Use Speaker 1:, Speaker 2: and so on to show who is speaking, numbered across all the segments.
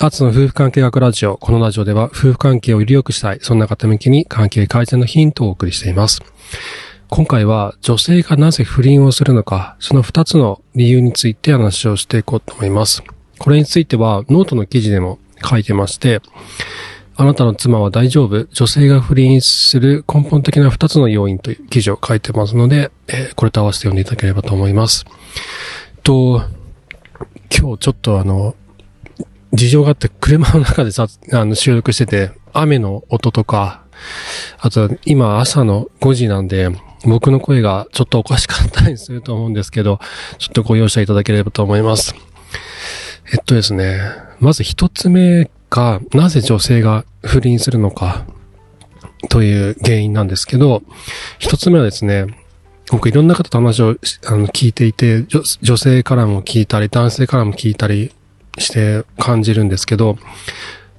Speaker 1: アツの夫婦関係学ラジオ。このラジオでは夫婦関係をより良くしたい。そんな方向けに関係改善のヒントをお送りしています。今回は女性がなぜ不倫をするのか、その二つの理由について話をしていこうと思います。これについてはノートの記事でも書いてまして、あなたの妻は大丈夫女性が不倫する根本的な二つの要因という記事を書いてますので、えーこれと合わせて読んでいただければと思います。と、今日ちょっとあの、事情があって車の中でさ、あの収録してて、雨の音とか、あと今朝の5時なんで、僕の声がちょっとおかしかったりすると思うんですけど、ちょっとご容赦いただければと思います。えっとですね、まず一つ目が、なぜ女性が不倫するのか、という原因なんですけど、一つ目はですね、僕いろんな方と話をあの聞いていて女、女性からも聞いたり、男性からも聞いたりして感じるんですけど、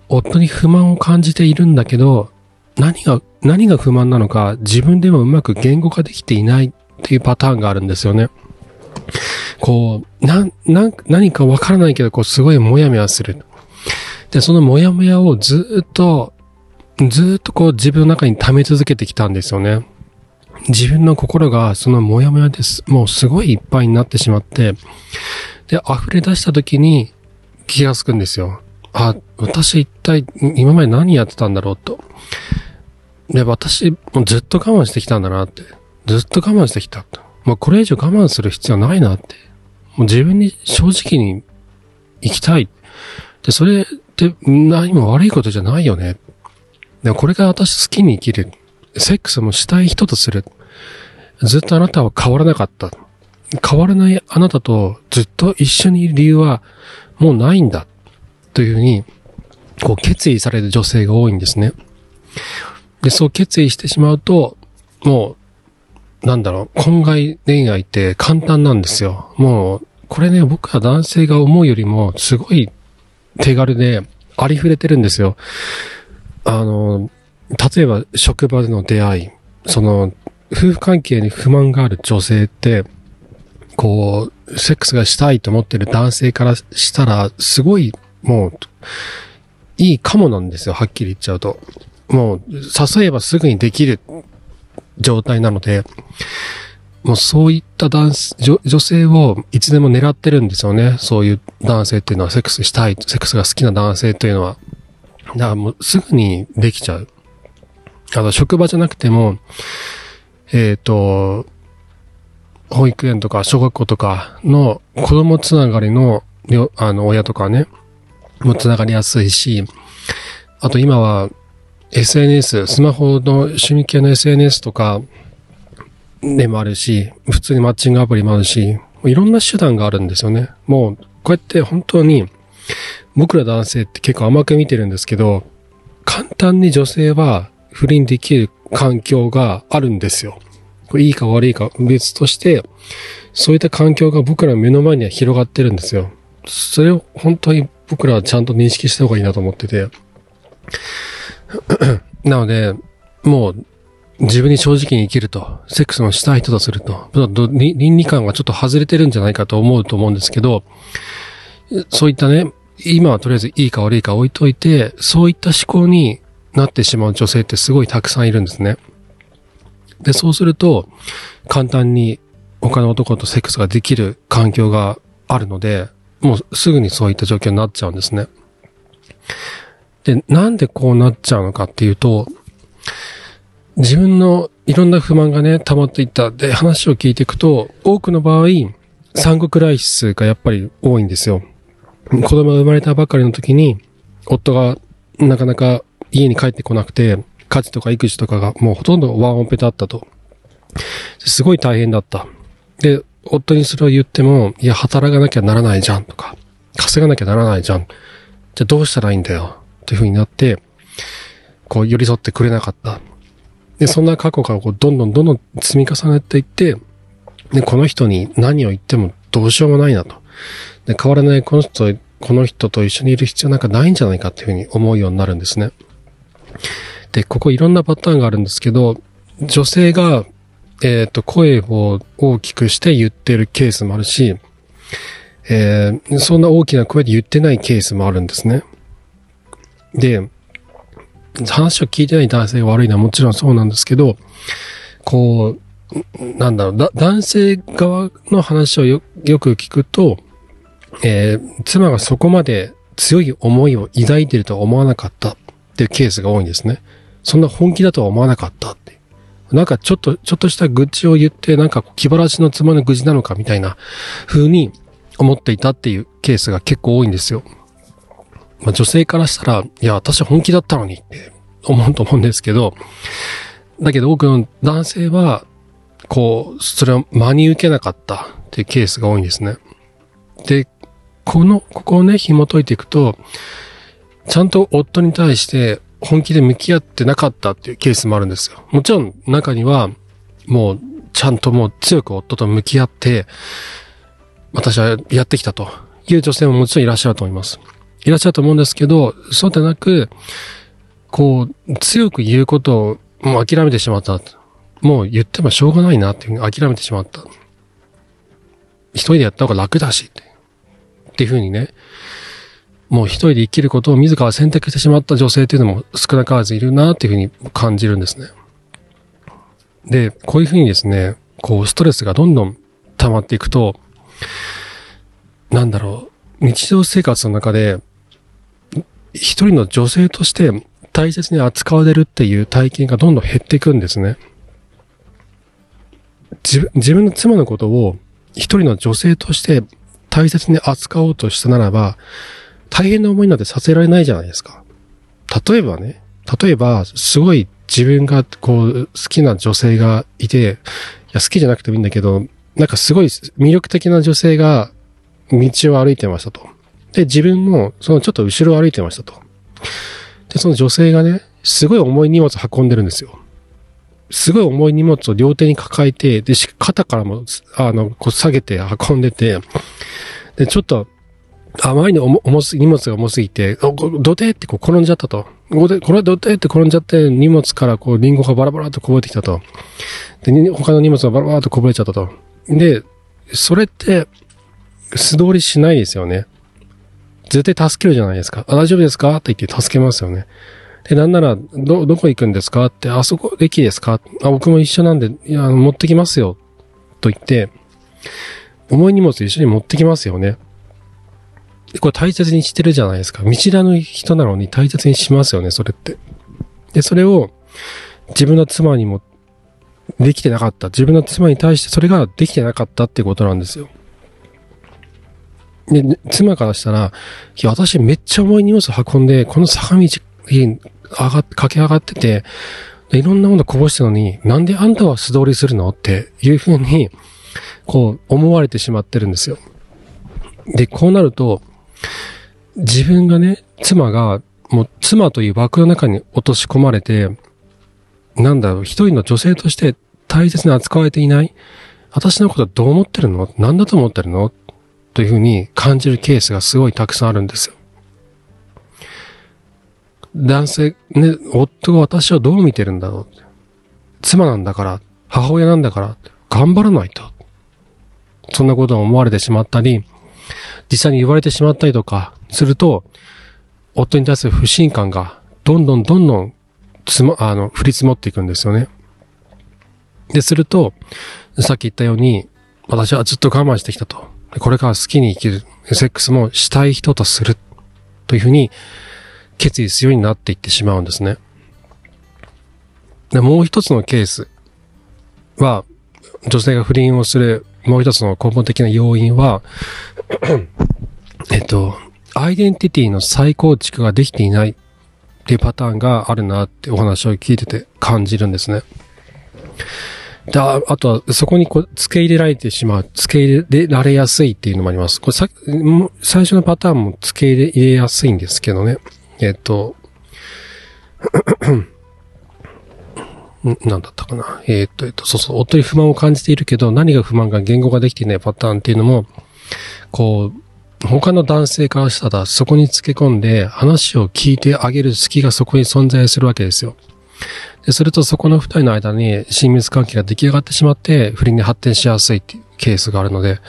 Speaker 1: 夫に不満を感じているんだけど、何が、何が不満なのか自分でもうまく言語化できていないっていうパターンがあるんですよね。こう、な、な、何かわからないけど、こう、すごいモヤモヤする。で、そのモヤモヤをずっと、ずっとこう自分の中に溜め続けてきたんですよね。自分の心がそのモヤモヤです。もうすごいいっぱいになってしまって、で、溢れ出した時に気がつくんですよ。あ、私一体今まで何やってたんだろうと。で、私もうずっと我慢してきたんだなって。ずっと我慢してきたと。もうこれ以上我慢する必要ないなって。もう自分に正直に生きたい。で、それって何も悪いことじゃないよね。でこれが私好きに生きる。セックスもしたい人とする。ずっとあなたは変わらなかった。変わらないあなたとずっと一緒にいる理由はもうないんだ。というふうに、こう決意される女性が多いんですね。で、そう決意してしまうと、もう、なんだろう、婚外恋愛って簡単なんですよ。もう、これね、僕は男性が思うよりも、すごい手軽で、ありふれてるんですよ。あの、例えば職場での出会い、その、夫婦関係に不満がある女性って、こう、セックスがしたいと思ってる男性からしたら、すごい、もう、いいかもなんですよ、はっきり言っちゃうと。もう、誘えばすぐにできる状態なので、もうそういった男性女女性をいつでも狙ってるんですよね。そういう男性っていうのは、セックスしたい、セックスが好きな男性というのは。だからもうすぐにできちゃう。あの、職場じゃなくても、えっ、と、保育園とか小学校とかの子供つながりの、あの、親とかね、もつながりやすいし、あと今は SNS、スマホの趣味系の SNS とかでもあるし、普通にマッチングアプリもあるし、いろんな手段があるんですよね。もう、こうやって本当に、僕ら男性って結構甘く見てるんですけど、簡単に女性は不倫できる環境があるんですよ。これいいか悪いか別として、そういった環境が僕らの目の前には広がってるんですよ。それを本当に僕らはちゃんと認識した方がいいなと思ってて。なので、もう自分に正直に生きると、セックスのしたい人とすると、倫理観がちょっと外れてるんじゃないかと思うと思うんですけど、そういったね、今はとりあえずいいか悪いか置いといて、そういった思考になってしまう女性ってすごいたくさんいるんですね。で、そうすると、簡単に他の男とセックスができる環境があるので、もうすぐにそういった状況になっちゃうんですね。で、なんでこうなっちゃうのかっていうと、自分のいろんな不満がね、溜まっていった。で、話を聞いていくと、多くの場合、産後クライシスがやっぱり多いんですよ。子供が生まれたばかりの時に、夫がなかなか家に帰ってこなくて、家事とか育児とかがもうほとんどワンオペだったと。すごい大変だった。で、夫にそれを言っても、いや、働かなきゃならないじゃんとか、稼がなきゃならないじゃん。じゃあどうしたらいいんだよ？っていう風になって、こう寄り添ってくれなかった。で、そんな過去がこうどんどんどんどん積み重ねていって、で、この人に何を言ってもどうしようもないなと。で、変わらないこの人、この人と一緒にいる必要なんかないんじゃないかっていうふうに思うようになるんですね。で、ここいろんなパターンがあるんですけど、女性が、えっ、と、声を大きくして言ってるケースもあるし、えーそんな大きな声で言ってないケースもあるんですね。で、話を聞いてない男性が悪いのはもちろんそうなんですけど、こう、なんだろう、だ男性側の話をよよく聞くと、えー、妻がそこまで強い思いを抱いてるとは思わなかったっていうケースが多いんですね。そんな本気だとは思わなかったって。なんかちょっと、ちょっとした愚痴を言って、なんか気晴らしの妻の愚痴なのかみたいな風に思っていたっていうケースが結構多いんですよ。まあ、女性からしたら、いや、私本気だったのにって思うと思うんですけど、だけど多くの男性は、こう、それを真に受けなかったっていうケースが多いんですね。で、この、ここをね、紐解いていくと、ちゃんと夫に対して本気で向き合ってなかったっていうケースもあるんですよ。もちろん中には、もう、ちゃんともう強く夫と向き合って、私はやってきたという女性ももちろんいらっしゃると思います。いらっしゃると思うんですけど、そうでなく、こう、強く言うことをもう諦めてしまった。もう言ってもしょうがないなっていうふうに諦めてしまった。一人でやった方が楽だしって。っていうふうにね、もう一人で生きることを自ら選択してしまった女性っていうのも少なからずいるなっていうふうに感じるんですね。で、こういうふうにですね、こうストレスがどんどん溜まっていくと、なんだろう、日常生活の中で、一人の女性として大切に扱われるっていう体験がどんどん減っていくんですね。自自分の妻のことを一人の女性として大切に扱おうとしたならば、大変な思いなんてさせられないじゃないですか。例えばね、例えば、すごい自分がこう、好きな女性がいて、いや、好きじゃなくてもいいんだけど、なんかすごい魅力的な女性が道を歩いてましたと。で、自分もそのちょっと後ろを歩いてましたと。で、その女性がね、すごい重い荷物運んでるんですよ。すごい重い荷物を両手に抱えて、で、肩からも、あの、こう下げて運んでて、で、ちょっと、あまりに重す、荷物が重すぎて、どてってこう転んじゃったと。これ、これどてって転んじゃって、荷物からこうリンゴがバラバラとこぼれてきたと。で、他の荷物がバラバラとこぼれちゃったと。で、それって、素通りしないですよね。絶対助けるじゃないですか。あ、大丈夫ですか？って言って助けますよね。で、なんなら、ど、どこ行くんですか？って、あそこ駅ですか？あ、僕も一緒なんで、いや、持ってきますよ。と言って、重い荷物一緒に持ってきますよね。これ大切にしてるじゃないですか。見知らぬ人なのに大切にしますよね、それって。で、それを自分の妻にもできてなかった。自分の妻に対してそれができてなかったってことなんですよ。で、妻からしたら、いや、私めっちゃ重い荷物運んで、この坂道に上が、駆け上がってて、いろんなものこぼしたのに、なんであんたは素通りするの？っていうふうに、こう、思われてしまってるんですよ。で、こうなると、自分がね、妻が、もう妻という枠の中に落とし込まれて、なんだろう、一人の女性として大切に扱われていない私のことはどう思ってるの？何だと思ってるの？というふうに感じるケースがすごいたくさんあるんですよ。男性、ね、夫が私をどう見てるんだろう。妻なんだから、母親なんだから、頑張らないと。そんなことを思われてしまったり、実際に言われてしまったりとかすると、夫に対する不信感がどんどんどんどんつま、あの、降り積もっていくんですよね。で、すると、さっき言ったように、私はずっと我慢してきたと。これから好きに生きる。セックスもしたい人とする。というふうに決意するようになっていってしまうんですね。でもう一つのケースは、女性が不倫をするもう一つの根本的な要因は えっと、アイデンティティの再構築ができていないっていうパターンがあるなってお話を聞いてて感じるんですね。で、あとは、そこにこう、付け入れられてしまう、付け入れられやすいっていうのもあります。これさ、最初のパターンも付け入れやすいんですけどね。えっと、なんだったかな。え、っと、えっと、そうそう、夫に不満を感じているけど、何が不満か言語ができていないパターンっていうのも、こう、他の男性からしたらそこにつけ込んで話を聞いてあげる隙がそこに存在するわけですよ。でするとそこの二人の間に親密関係が出来上がってしまって不倫に発展しやすいっていうケースがあるので、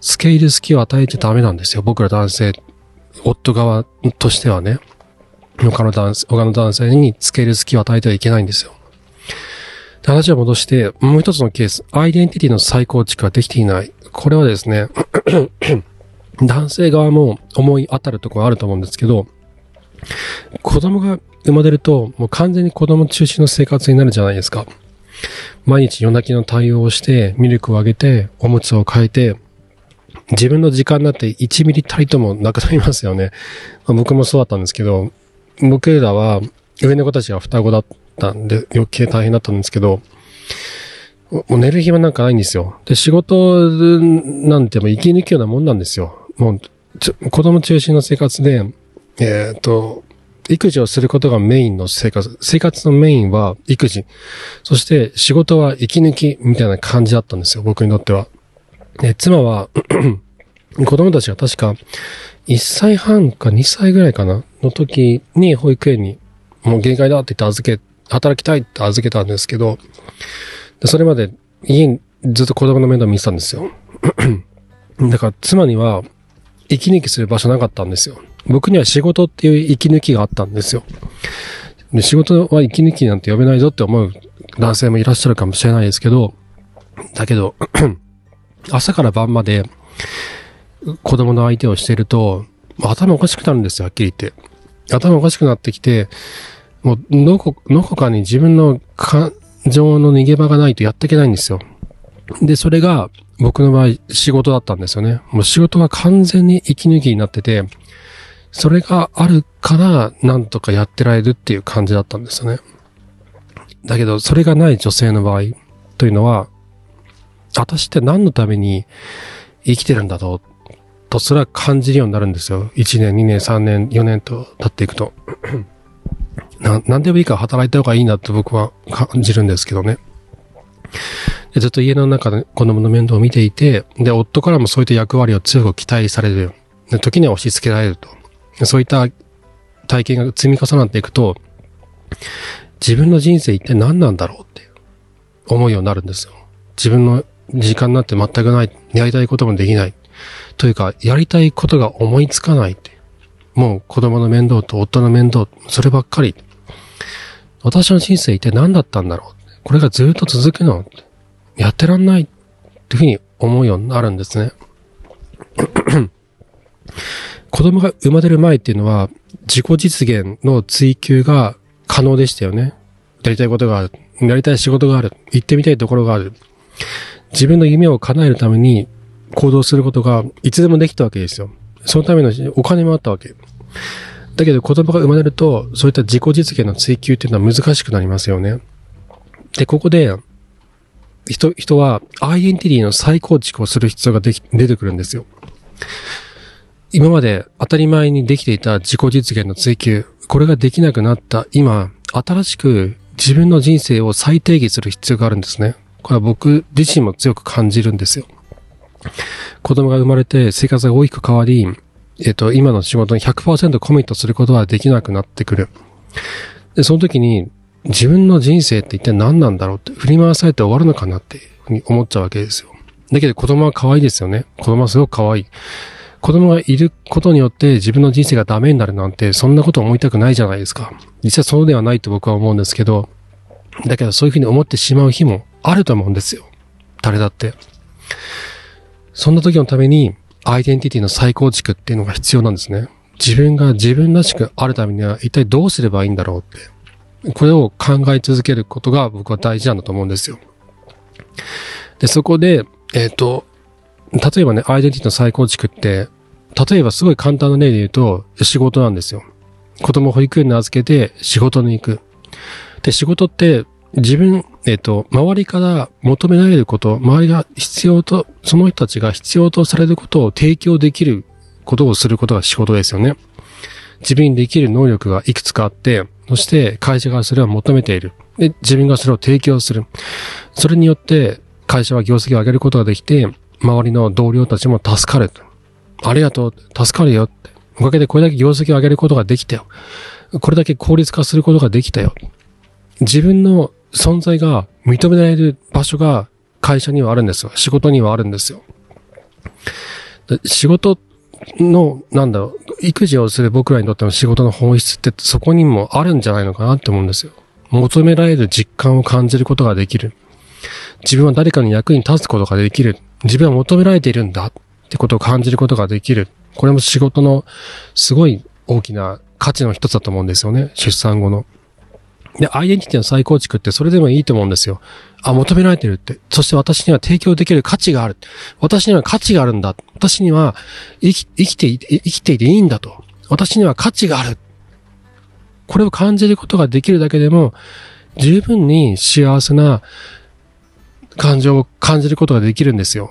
Speaker 1: 付け入る隙を与えちゃダメなんですよ。僕ら男性、夫側としてはね。他の男性、他の男性につける隙を与えてはいけないんですよ。話を戻して、もう一つのケース、アイデンティティの再構築ができていない。これはですね、男性側も思い当たるところあると思うんですけど、子供が生まれると、もう完全に子供中心の生活になるじゃないですか。毎日夜泣きの対応をして、ミルクをあげて、おむつを変えて、自分の時間になって1ミリたりともなくなりますよね。まあ、僕もそうだったんですけど、僕らは上の子たちが双子だったんで余計大変だったんですけど、もう寝る暇なんかないんですよ。で、仕事なんても生き抜くようなもんなんですよ。もう、子供中心の生活で、えっ、ー、と、育児をすることがメインの生活。生活のメインは育児。そして仕事は息抜きみたいな感じだったんですよ、僕にとっては。で、妻は 子供たちが確か1歳半か2歳ぐらいかなの時に保育園にもう限界だって言って預け、働きたいって預けたんですけど、それまで家にずっと子供の面倒見てたんですよ。だから妻には息抜きする場所なかったんですよ。僕には仕事っていう息抜きがあったんですよ。で仕事は息抜きなんて呼べないぞって思う男性もいらっしゃるかもしれないですけど、だけど、朝から晩まで子供の相手をしていると、頭おかしくなるんですよ、はっきり言って。頭おかしくなってきて、もう、どこ、どこかに自分の感情の逃げ場がないとやっていけないんですよ。で、それが僕の場合仕事だったんですよね。もう仕事が完全に息抜きになってて、それがあるからなんとかやってられるっていう感じだったんですよね。だけど、それがない女性の場合というのは、私って何のために生きてるんだろうとすら感じるようになるんですよ。1年、2年、3年、4年と経っていくと。な、なんでもいいから働いた方がいいなと僕は感じるんですけどね。ずっと家の中で子供の面倒を見ていて、で、夫からもそういった役割を強く期待される。で時には押し付けられると。そういった体験が積み重なっていくと、自分の人生一体何なんだろうって思うようになるんですよ。自分の時間なんて全くない。やりたいこともできない。というか、やりたいことが思いつかないって。もう子供の面倒と夫の面倒、そればっかり。私の人生って何だったんだろうこれがずっと続くのやってらんないっていうふうに思うようになるんですね。子供が生まれる前っていうのは自己実現の追求が可能でしたよね。やりたいことがある。やりたい仕事がある。行ってみたいところがある。自分の夢を叶えるために行動することがいつでもできたわけですよ。そのためのお金もあったわけ。だけど子供が生まれると、そういった自己実現の追求っていうのは難しくなりますよね。で、ここで、人、人はアイデンティティの再構築をする必要ができ、出てくるんですよ。今まで当たり前にできていた自己実現の追求、これができなくなった今、新しく自分の人生を再定義する必要があるんですね。これは僕自身も強く感じるんですよ。子供が生まれて生活が大きく変わり、えっと、今の仕事に100%コミットすることはできなくなってくる。で、その時に、自分の人生って一体何なんだろうって、振り回されて終わるのかなって思っちゃうわけですよ。だけど子供は可愛いですよね。子供はすごく可愛い。子供がいることによって自分の人生がダメになるなんて、そんなこと思いたくないじゃないですか。実はそうではないと僕は思うんですけど、だけどそういうふうに思ってしまう日もあると思うんですよ。誰だって。そんな時のために、アイデンティティの再構築っていうのが必要なんですね。自分が自分らしくあるためには一体どうすればいいんだろうって。これを考え続けることが僕は大事なんだと思うんですよ。で、そこで、えっ、ー、と、例えばね、アイデンティティの再構築って、例えばすごい簡単な例で言うと、仕事なんですよ。子供保育園に預けて仕事に行く。で、仕事って自分、えっ、ー、と、周りから求められること、周りが必要と、その人たちが必要とされることを提供できることをすることが仕事ですよね。自分にできる能力がいくつかあって、そして会社がそれを求めている。で、自分がそれを提供する。それによって会社は業績を上げることができて、周りの同僚たちも助かる。ありがとう。助かるよって。おかげでこれだけ業績を上げることができたよ。これだけ効率化することができたよ。自分の存在が認められる場所が会社にはあるんですよ。仕事にはあるんですよ。仕事の、なんだろう、育児をする僕らにとっての仕事の本質ってそこにもあるんじゃないのかなって思うんですよ。求められる実感を感じることができる。自分は誰かの役に立つことができる。自分は求められているんだってことを感じることができる。これも仕事のすごい大きな価値の一つだと思うんですよね。出産後の。で、アイデンティティの再構築ってそれでもいいと思うんですよ。あ、求められてるって。そして私には提供できる価値がある。私には価値があるんだ。私には生き生きて、生きていていいんだと。私には価値がある。これを感じることができるだけでも、十分に幸せな感情を感じることができるんですよ。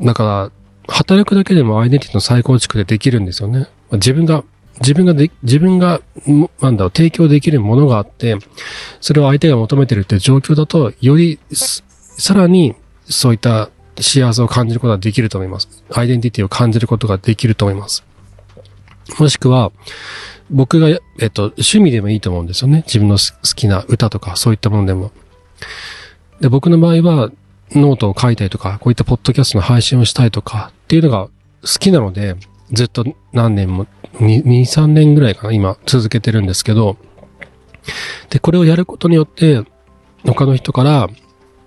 Speaker 1: だから、働くだけでもアイデンティティの再構築でできるんですよね。自分が、自分がで、自分が、なんだろう、提供できるものがあって、それを相手が求めてるっていう状況だと、より、さらに、そういった幸せを感じることができると思います。アイデンティティを感じることができると思います。もしくは、僕が、えっと、趣味でもいいと思うんですよね。自分の好きな歌とか、そういったものでも。で、僕の場合は、ノートを書いたりとか、こういったポッドキャストの配信をしたいとかっていうのが好きなので、ずっと何年も、2、3年ぐらいかな、今続けてるんですけど、で、これをやることによって、他の人から、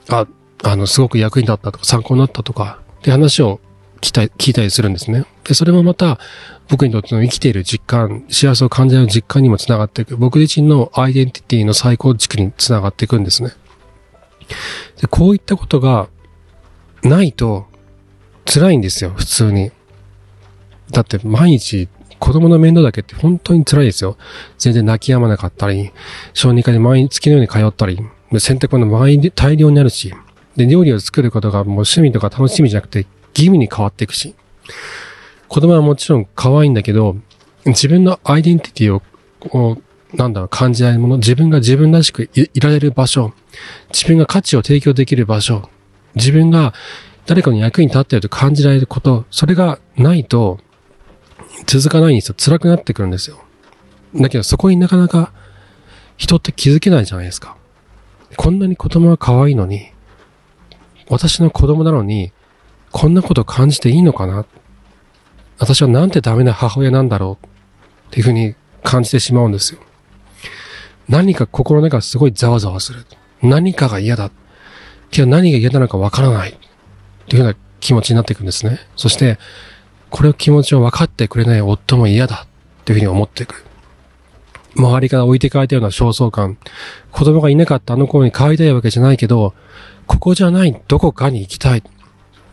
Speaker 1: あ、あの、すごく役に立ったとか、参考になったとか、って話を聞いた聞いたりするんですね。で、それもまた、僕にとっての生きている実感、幸せを感じる実感にもつながっていく。僕自身のアイデンティティの再構築につながっていくんですね。で、こういったことがないと辛いんですよ、普通に。だって毎日子供の面倒だけって本当に辛いですよ。全然泣き止まなかったり、小児科に毎日のように通ったり、洗濯物毎日大量になるし、で、料理を作ることがもう趣味とか楽しみじゃなくて義務に変わっていくし。子供はもちろん可愛いんだけど、自分のアイデンティティを、こう、なんだろう、感じられるもの、自分が自分らしくいられる場所、自分が価値を提供できる場所、自分が誰かの役に立っていると感じられること、それがないと続かないんですよ。辛くなってくるんですよ。だけどそこになかなか人って気づけないじゃないですか。こんなに子供は可愛いのに、私の子供なのに、こんなこと感じていいのかな？私はなんてダメな母親なんだろう？っていうふうに感じてしまうんですよ。何か心の中すごいざわざわする。何かが嫌だ。けど何が嫌なのかわからない。っていうような気持ちになっていくんですね。そして、これを気持ちを分かってくれない夫も嫌だ。っていうふうに思っていく。周りから置いてかれたような焦燥感。子供がいなかったあの頃に帰りたいわけじゃないけど、ここじゃないどこかに行きたい。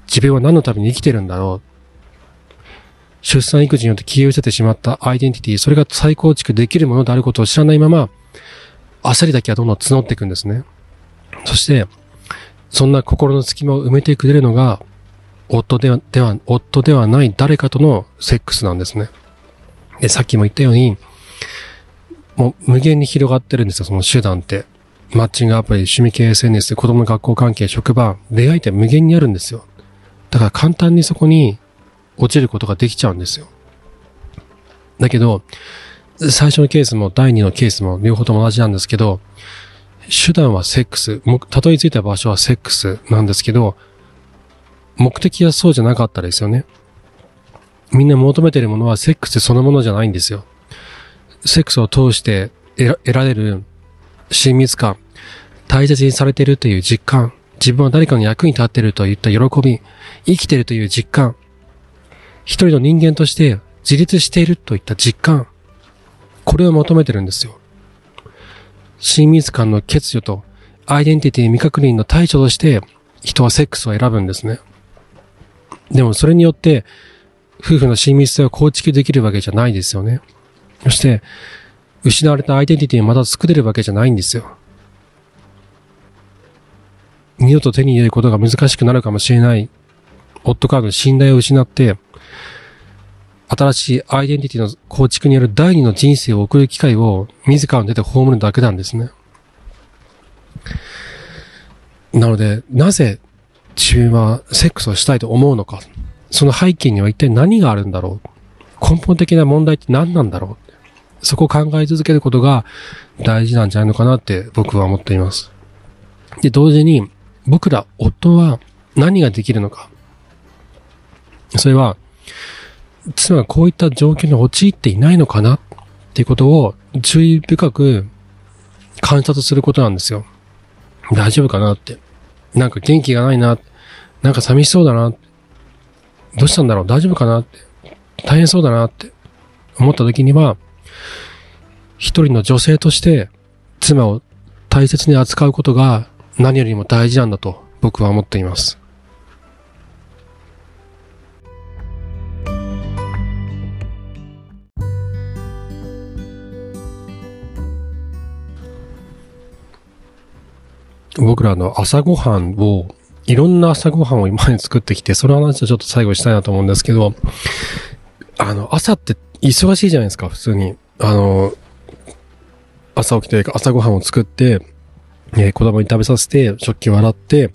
Speaker 1: 自分は何のために生きてるんだろう。出産育児によって消え失せてしまったアイデンティティ、それが再構築できるものであることを知らないまま、焦りだけはどんどん募っていくんですね。そして、そんな心の隙間を埋めてくれるのが、夫では、では、夫ではない誰かとのセックスなんですね。で、さっきも言ったように、もう無限に広がってるんですよ、その手段って。マッチングアプリ、趣味系 SNS、子供の学校関係、職場、出会いって無限にあるんですよ。だから簡単にそこに落ちることができちゃうんですよ。だけど、最初のケースも第二のケースも両方とも同じなんですけど、手段はセックス、たどり着いた場所はセックスなんですけど、目的はそうじゃなかったですよね。みんな求めてるものはセックスそのものじゃないんですよ。セックスを通して得られる親密感、大切にされているという実感、自分は誰かの役に立っているといった喜び、生きているという実感、一人の人間として自立しているといった実感、これを求めてるんですよ。親密感の欠如とアイデンティティ未確認の対処として人はセックスを選ぶんですね。でもそれによって夫婦の親密性を構築できるわけじゃないですよね。そして失われたアイデンティティをまた作れるわけじゃないんですよ。二度と手に入れることが難しくなるかもしれない夫からの信頼を失って新しいアイデンティティの構築による第二の人生を送る機会を自らの出て葬るだけなんですね。なので、なぜ自分はセックスをしたいと思うのか。その背景には一体何があるんだろう。根本的な問題って何なんだろう。そこを考え続けることが大事なんじゃないのかなって僕は思っています。で、同時に僕ら夫は何ができるのか。それは妻がこういった状況に陥っていないのかなっていうことを注意深く観察することなんですよ。大丈夫かなって。なんか元気がないな。なんか寂しそうだな。どうしたんだろう大丈夫かなって。大変そうだなって思った時には、一人の女性として妻を大切に扱うことが何よりも大事なんだと僕は思っています。僕らの朝ごはんを、いろんな朝ごはんを今まで作ってきて、その話をちょっと最後したいなと思うんですけど、あの、朝って忙しいじゃないですか、普通に。あの、朝起きて朝ごはんを作って、えー、子供に食べさせて、食器を洗って、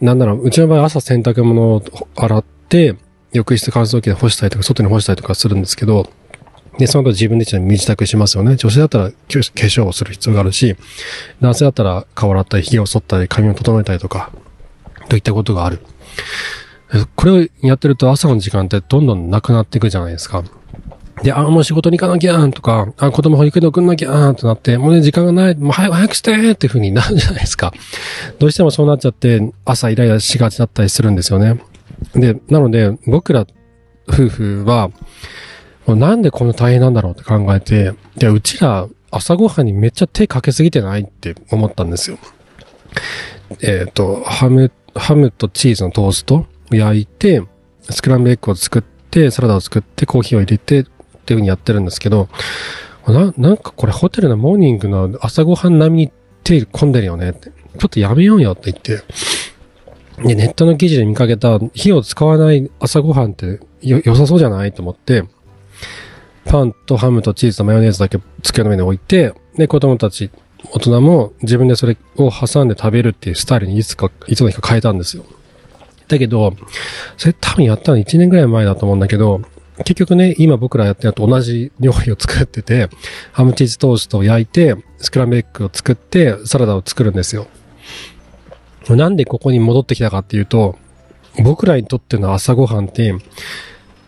Speaker 1: なんなら、うちの場合朝洗濯物を洗って、浴室乾燥機で干したりとか、外に干したりとかするんですけど、で、その後自分で身支度しますよね。女性だったら化粧をする必要があるし、男性だったら顔洗ったり、髭を剃ったり、髪を整えたりとか、といったことがある。これをやってると朝の時間ってどんどんなくなっていくじゃないですか。で、あ、もう仕事に行かなきゃとか、あ、子供保育園送んなきゃとなって、もうね、時間がない、もう早く、早くしてっていう風になるじゃないですか。どうしてもそうなっちゃって、朝イライラしがちだったりするんですよね。で、なので、僕ら夫婦は、もうなんでこんな大変なんだろうって考えて、で、うちら朝ごはんにめっちゃ手かけすぎてないって思ったんですよ。えっ、ー、と、ハム、ハムとチーズのトーストを焼いて、スクランブルエッグを作って、サラダを作って、コーヒーを入れて、っていう風にやってるんですけど、な、なんかこれホテルのモーニングの朝ごはん並みに手込んでるよねって。ちょっとやめようよって言って。で、ネットの記事で見かけた火を使わない朝ごはんってよ良さそうじゃないと思って、パンとハムとチーズとマヨネーズだけ机の上に置いて、で、子供たち、大人も自分でそれを挟んで食べるっていうスタイルにいつか、いつの日か変えたんですよ。だけど、それ多分やったの1年ぐらい前だと思うんだけど、結局ね、今僕らやってると同じ料理を作ってて、ハムチーズトーストを焼いて、スクランブルエッグを作って、サラダを作るんですよ。なんでここに戻ってきたかっていうと、僕らにとっての朝ごはんって、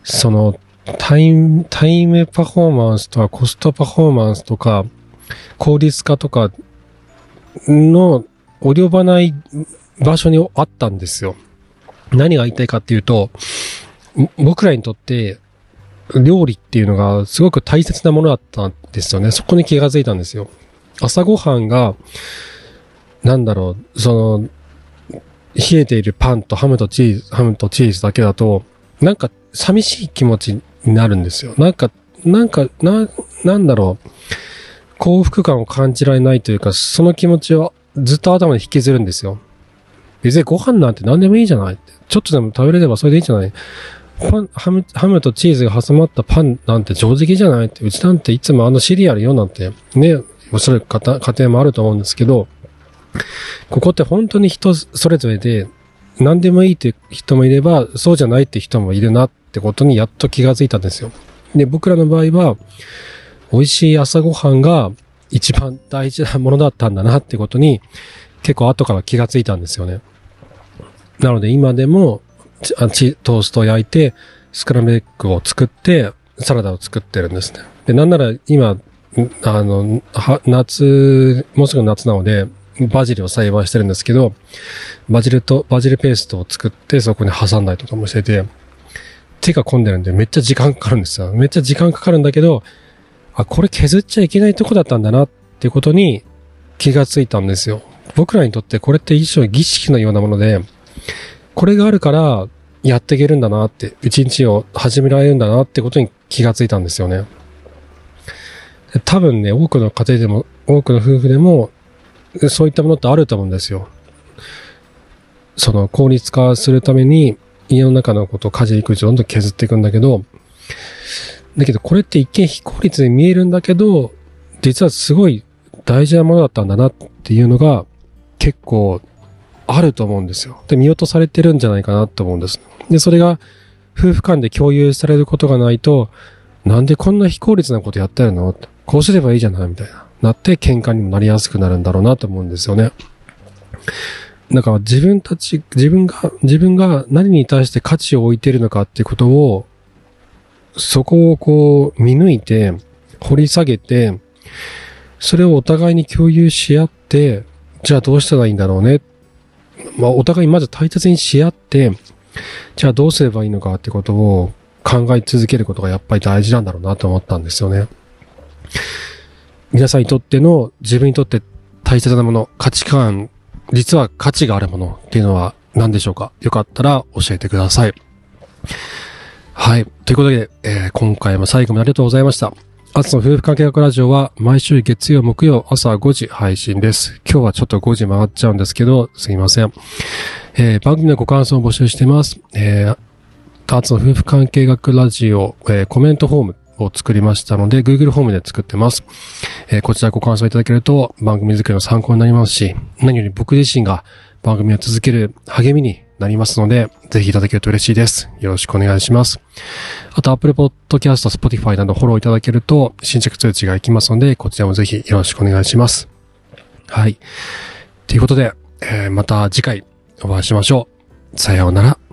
Speaker 1: その、タイム、タイムパフォーマンスとかコストパフォーマンスとか、効率化とかの及ばない場所にあったんですよ。何が言いたいかっていうと、僕らにとって料理っていうのがすごく大切なものだったんですよね。そこに気がついたんですよ。朝ごはんが、なんだろう、その、冷えているパンとハムとチーズ、ハムとチーズだけだと、なんか寂しい気持ちになるんですよ。なんか、なんか、な、なんだろう。幸福感を感じられないというか、その気持ちをずっと頭に引きずるんですよ。別にご飯なんて何でもいいじゃないちょっとでも食べれればそれでいいじゃないパン、ハム、ハムとチーズが挟まったパンなんて上出来じゃないって、うちなんていつもあのシリアルよなんて、ね、おそらく家庭もあると思うんですけど、ここって本当に人それぞれで、何でもいいって人もいれば、そうじゃないって人もいるなっってことにやっと気がついたんですよ。で、僕らの場合は、美味しい朝ごはんが一番大事なものだったんだなってことに、結構後から気がついたんですよね。なので今でも、チトーストを焼いて、スクラムエッグを作って、サラダを作ってるんですね。で、なんなら今、あの、夏、もうすぐ夏なので、バジルを栽培してるんですけど、バジルと、バジルペーストを作ってそこに挟んだりとかもしてて、手が込んでるんでめっちゃ時間かかるんですよ。めっちゃ時間かかるんだけど、あ、これ削っちゃいけないとこだったんだなっていうことに気がついたんですよ。僕らにとってこれって一種儀式のようなもので、これがあるからやっていけるんだなって、一日を始められるんだなってことに気がついたんですよね。多分ね、多くの家庭でも、多くの夫婦でも、そういったものってあると思うんですよ。その効率化するために、家の中のことを家事育児をどんどん削っていくんだけど、だけどこれって一見非効率に見えるんだけど、実はすごい大事なものだったんだなっていうのが結構あると思うんですよ。で、見落とされてるんじゃないかなと思うんです。で、それが夫婦間で共有されることがないと、なんでこんな非効率なことやってるの？こうすればいいじゃないみたいな。なって喧嘩にもなりやすくなるんだろうなと思うんですよね。だか自分たち、自分が、自分が何に対して価値を置いているのかってことをそこをこう見抜いて、掘り下げて、それをお互いに共有し合って、じゃあどうしたらいいんだろうね。まあお互いまず大切にし合って、じゃあどうすればいいのかってことを考え続けることがやっぱり大事なんだろうなと思ったんですよね。皆さんにとっての自分にとって大切なもの、価値観、実は価値があるものっていうのは何でしょうか？よかったら教えてください。はい。ということで、えー、今回も最後までありがとうございました。アツの夫婦関係学ラジオは毎週月曜、木曜、朝5時配信です。今日はちょっと5時回っちゃうんですけど、すいません。えー、番組のご感想を募集してます。えー、アツの夫婦関係学ラジオ、えー、コメントフォームを作りましたので、Google フォームで作ってます。えー、こちらご感想いただけると番組作りの参考になりますし、何より僕自身が番組を続ける励みになりますので、ぜひいただけると嬉しいです。よろしくお願いします。あと、Apple Podcast、Spotify などフォローいただけると、新着通知が行きますので、こちらもぜひよろしくお願いします。はい。ということで、えー、また次回お会いしましょう。さようなら。